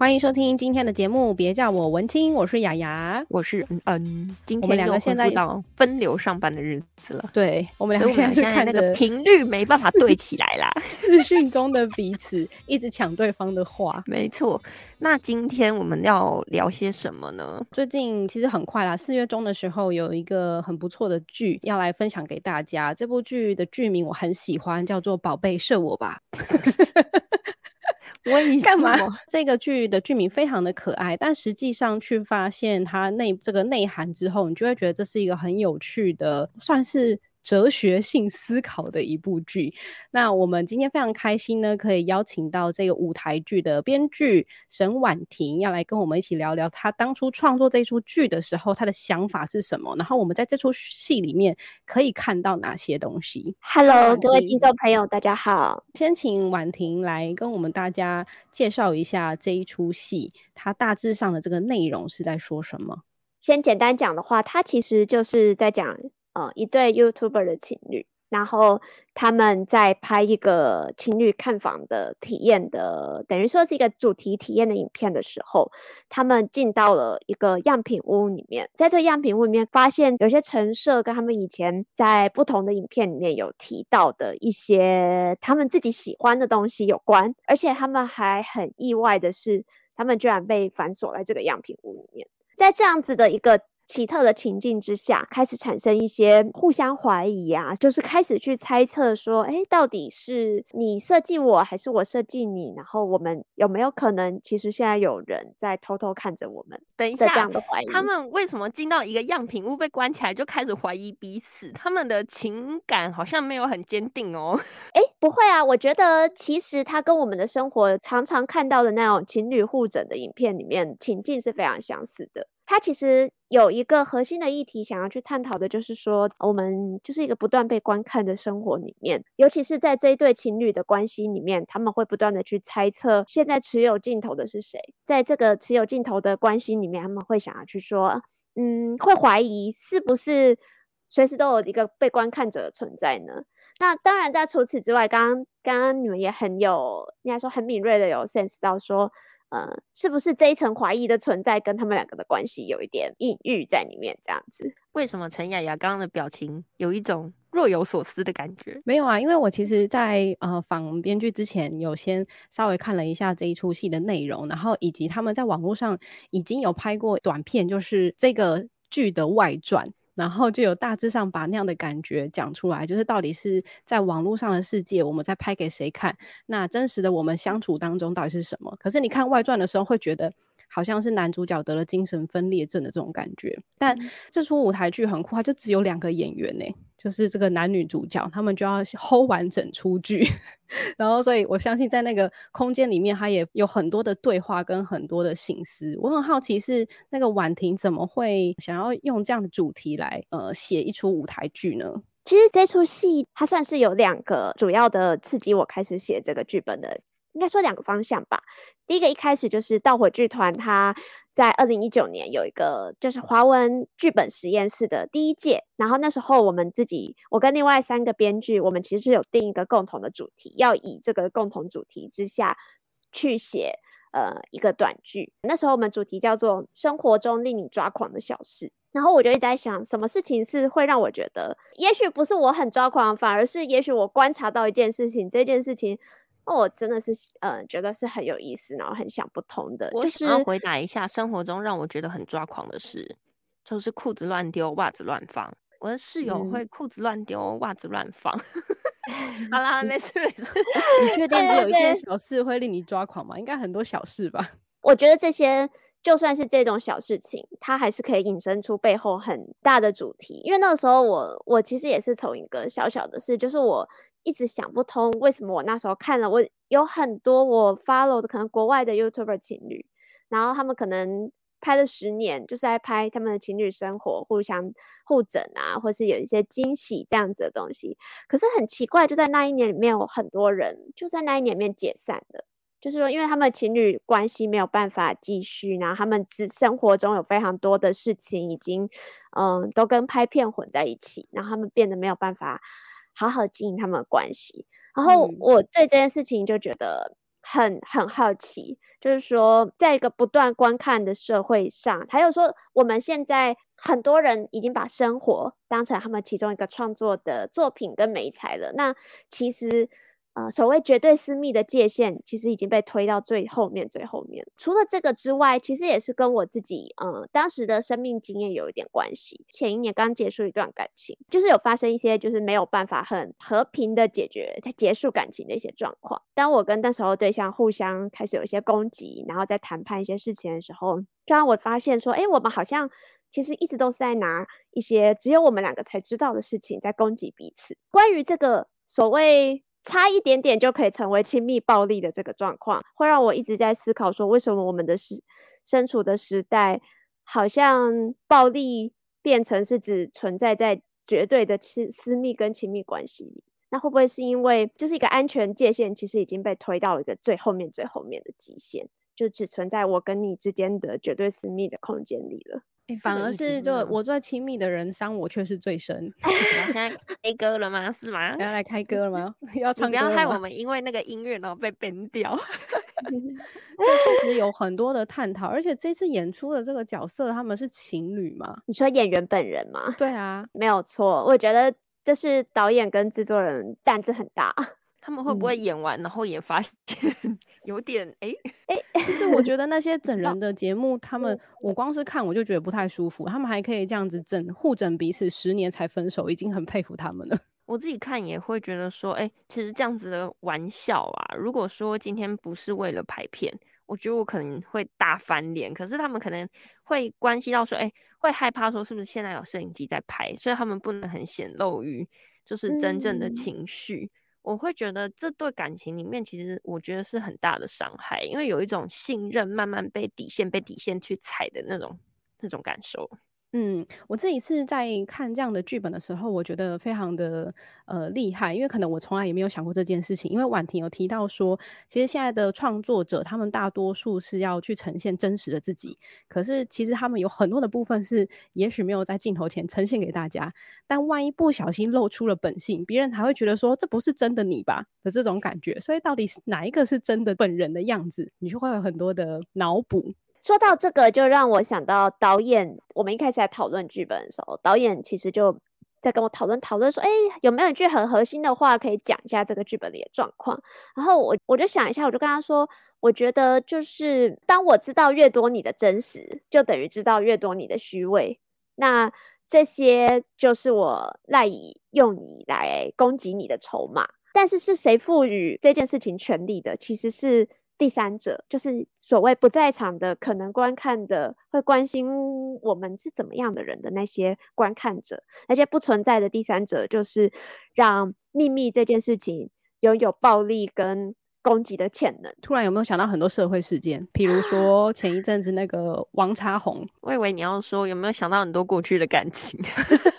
欢迎收听今天的节目，别叫我文青，我是雅雅，我是嗯嗯。今天我们两个现在到分流上班的日子了，对，我们两个现在是看那个频率没办法对起来啦，视讯中的彼此一直抢对方的话，没错。那今天我们要聊些什么呢？最近其实很快啦，四月中的时候有一个很不错的剧要来分享给大家。这部剧的剧名我很喜欢，叫做《宝贝射我吧》。为什么？干嘛？这个剧的剧名非常的可爱，但实际上去发现它内这个内涵之后，你就会觉得这是一个很有趣的，算是。哲学性思考的一部剧。那我们今天非常开心呢，可以邀请到这个舞台剧的编剧沈婉婷，要来跟我们一起聊聊她当初创作这出剧的时候，她的想法是什么。然后我们在这出戏里面可以看到哪些东西？Hello，各位听众朋友，大家好。先请婉婷来跟我们大家介绍一下这一出戏，它大致上的这个内容是在说什么？先简单讲的话，它其实就是在讲。呃，一对 YouTuber 的情侣，然后他们在拍一个情侣看房的体验的，等于说是一个主题体验的影片的时候，他们进到了一个样品屋里面，在这个样品屋里面发现有些陈设跟他们以前在不同的影片里面有提到的一些他们自己喜欢的东西有关，而且他们还很意外的是，他们居然被反锁在这个样品屋里面，在这样子的一个。奇特的情境之下，开始产生一些互相怀疑啊，就是开始去猜测说，哎，到底是你设计我，还是我设计你？然后我们有没有可能，其实现在有人在偷偷看着我们？等一下，这样的怀疑，他们为什么进到一个样品屋被关起来就开始怀疑彼此？他们的情感好像没有很坚定哦。哎，不会啊，我觉得其实他跟我们的生活常常看到的那种情侣互整的影片里面情境是非常相似的。他其实有一个核心的议题想要去探讨的，就是说，我们就是一个不断被观看的生活里面，尤其是在这一对情侣的关系里面，他们会不断的去猜测，现在持有镜头的是谁？在这个持有镜头的关系里面，他们会想要去说，嗯，会怀疑是不是随时都有一个被观看者的存在呢？那当然，在除此之外，刚刚刚刚你们也很有，应该说很敏锐的有 sense 到说。呃，是不是这一层怀疑的存在跟他们两个的关系有一点隐喻在里面？这样子，为什么陈雅雅刚刚的表情有一种若有所思的感觉？没有啊，因为我其实在呃访编剧之前，有先稍微看了一下这一出戏的内容，然后以及他们在网络上已经有拍过短片，就是这个剧的外传。然后就有大致上把那样的感觉讲出来，就是到底是在网络上的世界，我们在拍给谁看？那真实的我们相处当中到底是什么？可是你看外传的时候，会觉得好像是男主角得了精神分裂症的这种感觉。但这出舞台剧很酷，它就只有两个演员呢。就是这个男女主角，他们就要 hold 完整出剧，然后所以我相信在那个空间里面，他也有很多的对话跟很多的心思。我很好奇是那个婉婷怎么会想要用这样的主题来呃写一出舞台剧呢？其实这出戏它算是有两个主要的刺激我开始写这个剧本的，应该说两个方向吧。第一个一开始就是盗火剧团它。在二零一九年有一个就是华文剧本实验室的第一届，然后那时候我们自己，我跟另外三个编剧，我们其实有定一个共同的主题，要以这个共同主题之下去写呃一个短剧。那时候我们主题叫做“生活中令你抓狂的小事”，然后我就一直在想，什么事情是会让我觉得，也许不是我很抓狂，反而是也许我观察到一件事情，这件事情。那我真的是，嗯，觉得是很有意思，然后很想不通的。我想要回答一下，生活中让我觉得很抓狂的事，就是裤子乱丢，袜子乱放。我的室友会裤子乱丢，袜子乱放。好 啦，没事没事。你确定只有一件小事会令你抓狂吗？应该很多小事吧。我觉得这些就算是这种小事情，它还是可以引申出背后很大的主题。因为那个时候我我其实也是从一个小小的事，就是我。一直想不通为什么我那时候看了，我有很多我 follow 的可能国外的 YouTuber 情侣，然后他们可能拍了十年，就是在拍他们的情侣生活，互相互整啊，或是有一些惊喜这样子的东西。可是很奇怪，就在那一年里面，有很多人就在那一年里面解散了。就是说，因为他们情侣关系没有办法继续，然后他们只生活中有非常多的事情已经，嗯，都跟拍片混在一起，然后他们变得没有办法好好经营他们的关系。然后我对这件事情就觉得很很好奇，就是说，在一个不断观看的社会上，还有说我们现在很多人已经把生活当成他们其中一个创作的作品跟美材了，那其实。呃，所谓绝对私密的界限，其实已经被推到最后面，最后面。除了这个之外，其实也是跟我自己，呃，当时的生命经验有一点关系。前一年刚结束一段感情，就是有发生一些，就是没有办法很和平的解决结束感情的一些状况。当我跟那时候对象互相开始有一些攻击，然后在谈判一些事情的时候，就让我发现说，哎，我们好像其实一直都是在拿一些只有我们两个才知道的事情在攻击彼此。关于这个所谓。差一点点就可以成为亲密暴力的这个状况，会让我一直在思考说，为什么我们的时身处的时代，好像暴力变成是只存在在绝对的私私密跟亲密关系里？那会不会是因为就是一个安全界限，其实已经被推到一个最后面最后面的极限，就只存在我跟你之间的绝对私密的空间里了？反而是就我最亲密的人伤我却是最深。现在开歌了吗？是吗？要来开歌了吗？要唱歌了吗？不要害我们因为那个音乐然后被 ban 掉。确实有很多的探讨，而且这次演出的这个角色他们是情侣吗？你说演员本人吗？对啊，没有错。我觉得这是导演跟制作人胆子很大。他们会不会演完，然后也发现 有点哎哎？欸、其实我觉得那些整人的节目，他们我光是看我就觉得不太舒服。他们还可以这样子整互整彼此，十年才分手，已经很佩服他们了。我自己看也会觉得说，哎、欸，其实这样子的玩笑啊，如果说今天不是为了拍片，我觉得我可能会大翻脸。可是他们可能会关系到说，哎、欸，会害怕说是不是现在有摄影机在拍，所以他们不能很显露于就是真正的情绪。嗯我会觉得这对感情里面，其实我觉得是很大的伤害，因为有一种信任慢慢被底线被底线去踩的那种那种感受。嗯，我这一次在看这样的剧本的时候，我觉得非常的呃厉害，因为可能我从来也没有想过这件事情。因为婉婷有提到说，其实现在的创作者他们大多数是要去呈现真实的自己，可是其实他们有很多的部分是也许没有在镜头前呈现给大家，但万一不小心露出了本性，别人才会觉得说这不是真的你吧的这种感觉。所以到底哪一个是真的本人的样子，你就会有很多的脑补。说到这个，就让我想到导演。我们一开始在讨论剧本的时候，导演其实就在跟我讨论讨论说：“哎，有没有一句很核心的话可以讲一下这个剧本里的状况？”然后我我就想一下，我就跟他说：“我觉得就是当我知道越多你的真实，就等于知道越多你的虚伪。那这些就是我赖以用你来攻击你的筹码。但是是谁赋予这件事情权利的？其实是。”第三者就是所谓不在场的，可能观看的，会关心我们是怎么样的人的那些观看者，那些不存在的第三者，就是让秘密这件事情拥有暴力跟攻击的潜能。突然有没有想到很多社会事件，比如说前一阵子那个王叉红，我以为你要说有没有想到很多过去的感情。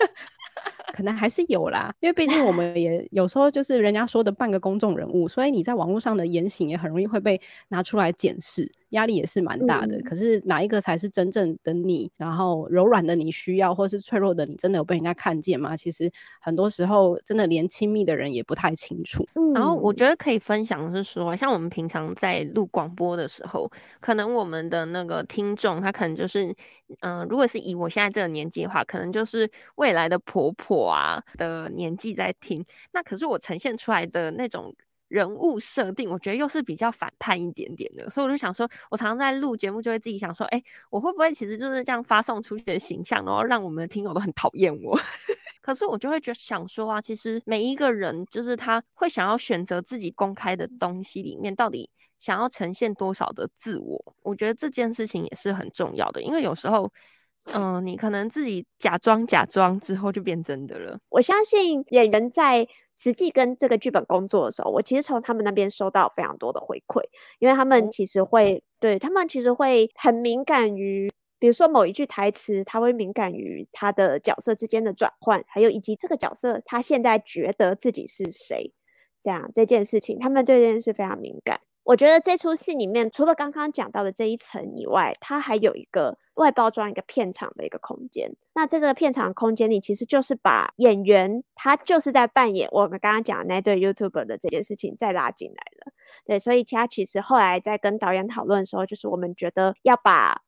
可能还是有啦，因为毕竟我们也有时候就是人家说的半个公众人物，所以你在网络上的言行也很容易会被拿出来检视。压力也是蛮大的，嗯，可是哪一个才是真正的你？然后柔软的你需要，或是脆弱的你，真的有被人家看见吗？其实很多时候，真的连亲密的人也不太清楚。嗯。然后我觉得可以分享的是说，像我们平常在录广播的时候，可能我们的那个听众，他可能就是，嗯，呃，如果是以我现在这个年纪的话，可能就是未来的婆婆啊的年纪在听。那可是我呈现出来的那种。人物设定，我觉得又是比较反叛一点点的，所以我就想说，我常常在录节目，就会自己想说，哎、我会不会其实就是这样发送出去的形象，然后让我们的听友都很讨厌我？可是我就会觉得想说啊，其实每一个人就是他会想要选择自己公开的东西里面，到底想要呈现多少的自我？我觉得这件事情也是很重要的，因为有时候，嗯、你可能自己假装假装之后就变真的了。我相信演员在。实际跟这个剧本工作的时候，我其实从他们那边收到非常多的回馈，因为他们其实会、嗯、对他们其实会很敏感于比如说某一句台词，他会敏感于他的角色之间的转换，还有以及这个角色他现在觉得自己是谁，这样这件事情，他们对这件事非常敏感。我觉得这出戏里面，除了刚刚讲到的这一层以外，它还有一个外包装一个片场的一个空间。那在这个片场空间里，其实就是把演员他就是在扮演我们刚刚讲的那对 YouTuber 的这件事情再拉进来了。对，所以其他其实后来在跟导演讨论的时候，就是我们觉得要把，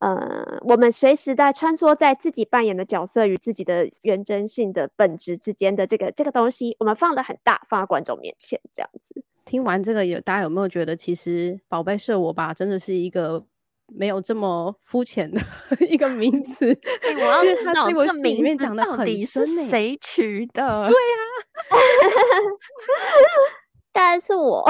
呃，我们随时在穿梭在自己扮演的角色与自己的原真性的本质之间的这个这个东西，我们放得很大，放在观众面前这样子。听完这个，有大家有没有觉得，其实“宝贝是我吧”真的是一个没有这么肤浅的 一个名 词？欸、我要知道这个名字到底是谁取的？对呀、啊，当然是我。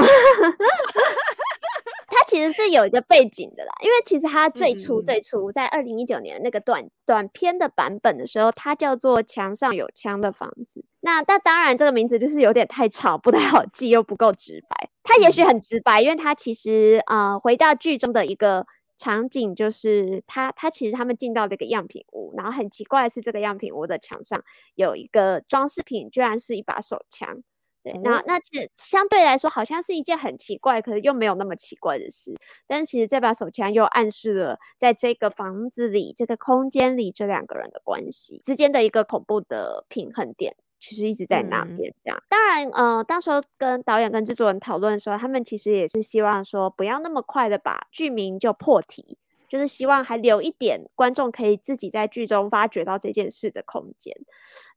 它其实是有一个背景的啦，因为其实它最初最初在二零一九年那个短短片的版本的时候，它叫做《墙上有枪的房子》。那那当然这个名字就是有点太长，不太好记，又不够直白。它也许很直白，因为它其实呃回到剧中的一个场景，就是他，他其实他们进到这个样品屋，然后很奇怪的是这个样品屋的墙上有一个装饰品，居然是一把手枪。对，那那其实相对来说，好像是一件很奇怪，可是又没有那么奇怪的事。但是其实这把手枪又暗示了，在这个房子里、这个空间里，这两个人的关系之间的一个恐怖的平衡点，其实一直在那边。这样，嗯、当然，呃，当时候跟导演跟制作人讨论的时候，他们其实也是希望说，不要那么快的把剧名就破题，就是希望还留一点观众可以自己在剧中发掘到这件事的空间。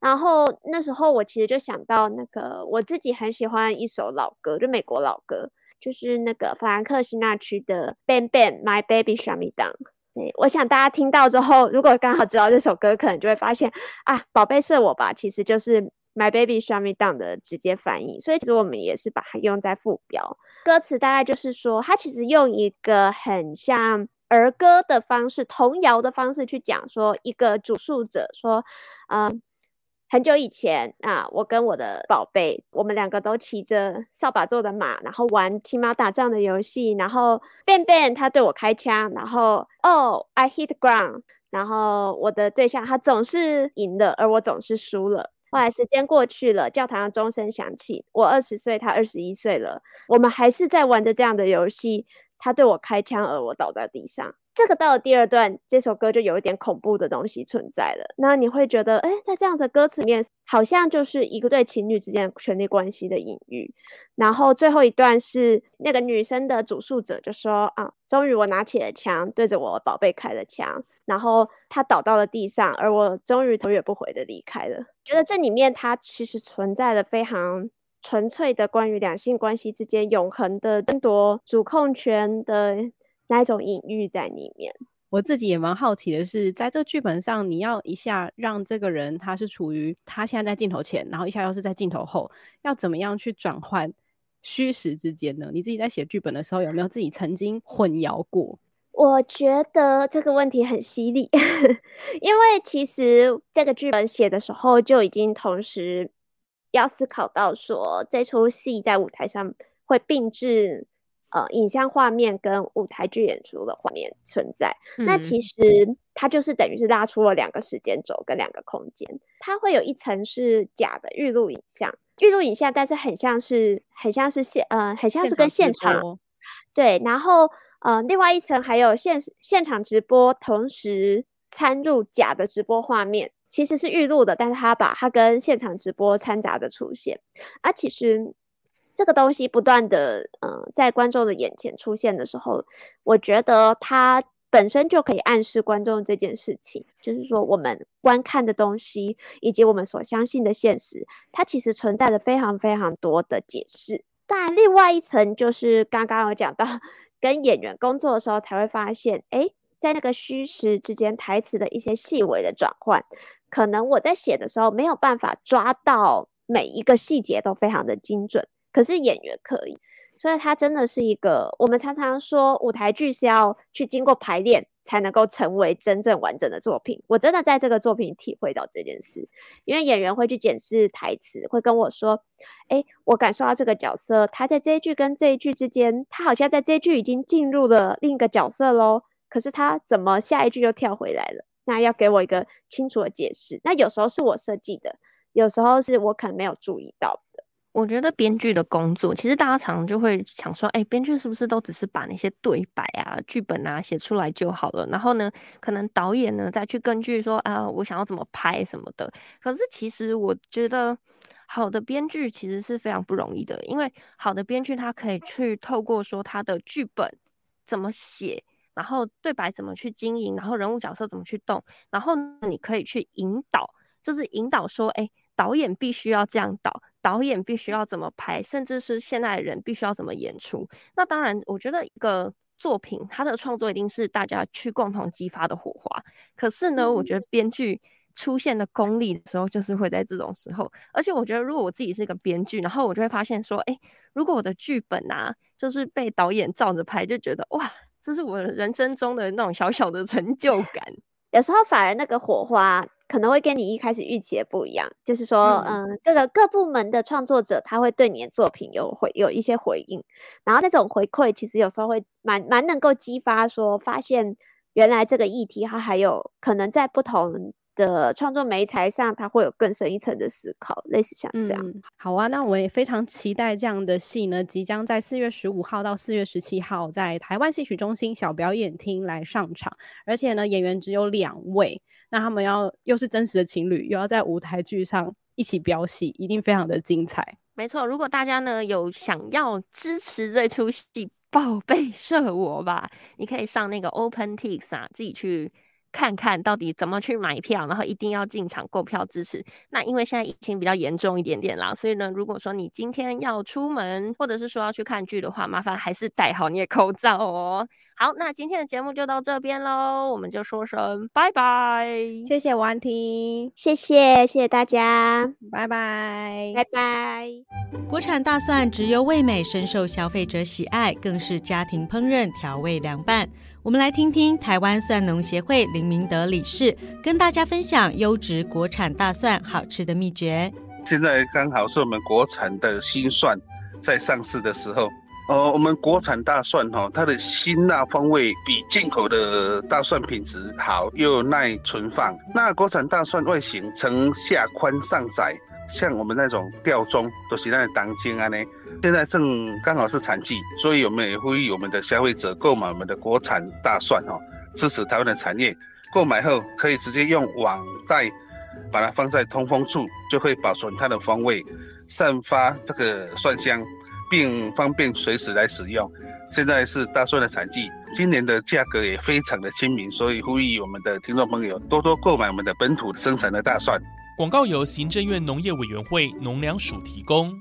然后那时候我其实就想到那个我自己很喜欢一首老歌，就美国老歌，就是那个法兰克辛纳屈的《Bang Bang My Baby Shut Me Down》。对，我想大家听到之后，如果刚好知道这首歌，可能就会发现啊，宝贝是我吧，其实就是 My Baby Shut Me Down 的直接翻译。所以其实我们也是把它用在副标，歌词大概就是说，它其实用一个很像儿歌的方式、童谣的方式去讲说，一个主诉者说，嗯。很久以前啊，我跟我的宝贝，我们两个都骑着扫把做的马，然后玩骑马打仗的游戏。然后 bang bang，他对我开枪，然后哦、，I hit ground，然后我的对象他总是赢了，而我总是输了。后来时间过去了，教堂的钟声响起，我二十岁，他二十一岁了，我们还是在玩着这样的游戏。他对我开枪，而我倒在地上。这个到了第二段，这首歌就有一点恐怖的东西存在了。那你会觉得，哎，在这样的歌词里面，好像就是一个对情侣之间权力关系的隐喻。然后最后一段是那个女生的主诉者就说：“啊，终于我拿起了枪，对着我宝贝开了枪，然后他倒到了地上，而我终于头也不回的离开了。”觉得这里面它其实存在了非常纯粹的关于两性关系之间永恒的争夺主控权的。那一种隐喻在里面，我自己也蛮好奇的是，在这个剧本上，你要一下让这个人他是处于他现在在镜头前，然后一下又是在镜头后，要怎么样去转换虚实之间呢？你自己在写剧本的时候，有没有自己曾经混淆过？我觉得这个问题很犀利，因为其实这个剧本写的时候就已经同时要思考到说，这出戏在舞台上会并置。呃，影像画面跟舞台剧演出的画面存在，嗯、那其实它就是等于是拉出了两个时间轴跟两个空间。它会有一层是假的预录影像，预录影像，但是很像是很像是现呃很像是跟现场，现场对。然后呃，另外一层还有现现场直播，同时掺入假的直播画面，其实是预录的，但是他把它跟现场直播掺杂的出现，啊，其实。这个东西不断的，嗯、在观众的眼前出现的时候，我觉得它本身就可以暗示观众这件事情，就是说我们观看的东西以及我们所相信的现实，它其实存在着非常非常多的解释。但另外一层就是刚刚有讲到，跟演员工作的时候才会发现，诶，在那个虚实之间台词的一些细微的转换，可能我在写的时候没有办法抓到每一个细节都非常的精准。可是演员可以，所以它真的是一个，我们常常说舞台剧是要去经过排练才能够成为真正完整的作品。我真的在这个作品体会到这件事，因为演员会去检视台词，会跟我说：“诶，我感受到这个角色，他在这一句跟这一句之间，他好像在这一句已经进入了另一个角色喽。”可是他怎么下一句又跳回来了？那要给我一个清楚的解释。那有时候是我设计的，有时候是我可能没有注意到的。我觉得编剧的工作，其实大家常常就会想说，哎，编剧是不是都只是把那些对白啊、剧本啊写出来就好了？然后呢，可能导演呢再去根据说，啊，我想要怎么拍什么的。可是其实我觉得，好的编剧其实是非常不容易的，因为好的编剧他可以去透过说他的剧本怎么写，然后对白怎么去经营，然后人物角色怎么去动，然后你可以去引导，就是引导说，哎，导演必须要这样导。导演必须要怎么拍，甚至是现在的人必须要怎么演出。那当然，我觉得一个作品它的创作一定是大家去共同激发的火花。可是呢，我觉得编剧出现的功力的时候，就是会在这种时候。而且我觉得，如果我自己是一个编剧，然后我就会发现说，哎，如果我的剧本啊，就是被导演照着拍，就觉得哇，这是我人生中的那种小小的成就 感。有时候反而那个火花。可能会跟你一开始预期的不一样，就是说，嗯，嗯，这个各部门的创作者他会对你的作品有回有一些回应，然后那种回馈其实有时候会蛮蛮能够激发说，发现原来这个议题它还有可能在不同的创作媒材上，它会有更深一层的思考，类似像这样。嗯，好啊，那我也非常期待这样的戏呢，即将在四月十五号到四月十七号在台湾戏曲中心小表演厅来上场，而且呢，演员只有两位，那他们要又是真实的情侣，又要在舞台剧上一起飙戏，一定非常的精彩。没错，如果大家呢有想要支持这出戏，宝贝射我吧，你可以上那个 OpenTix 啊，自己去。看看到底怎么去买票，然后一定要进场购票支持。那因为现在疫情比较严重一点点啦，所以呢，如果说你今天要出门，或者是说要去看剧的话，麻烦还是戴好你的口罩哦。好，那今天的节目就到这边喽，我们就说声拜拜，谢谢婉婷，谢谢谢谢大家，拜拜拜拜。国产大蒜直优味美，深受消费者喜爱，更是家庭烹饪调味凉拌。我们来听听台湾蒜农协会林明德理事跟大家分享优质国产大蒜好吃的秘诀。现在刚好是我们国产的新蒜在上市的时候。呃，我们国产大蒜哈，它的辛辣风味比进口的大蒜品质好，又耐存放。那国产大蒜外形呈下宽上窄，像我们那种吊钟都是那当金啊呢。现在正刚好是产季，所以我们也呼吁我们的消费者购买我们的国产大蒜哦，支持台湾的产业。购买后可以直接用网袋把它放在通风处，就会保存它的风味，散发这个蒜香，并方便随时来使用。现在是大蒜的产季，今年的价格也非常的亲民，所以呼吁我们的听众朋友多多购买我们的本土生产的大蒜。广告由行政院农业委员会农粮署提供。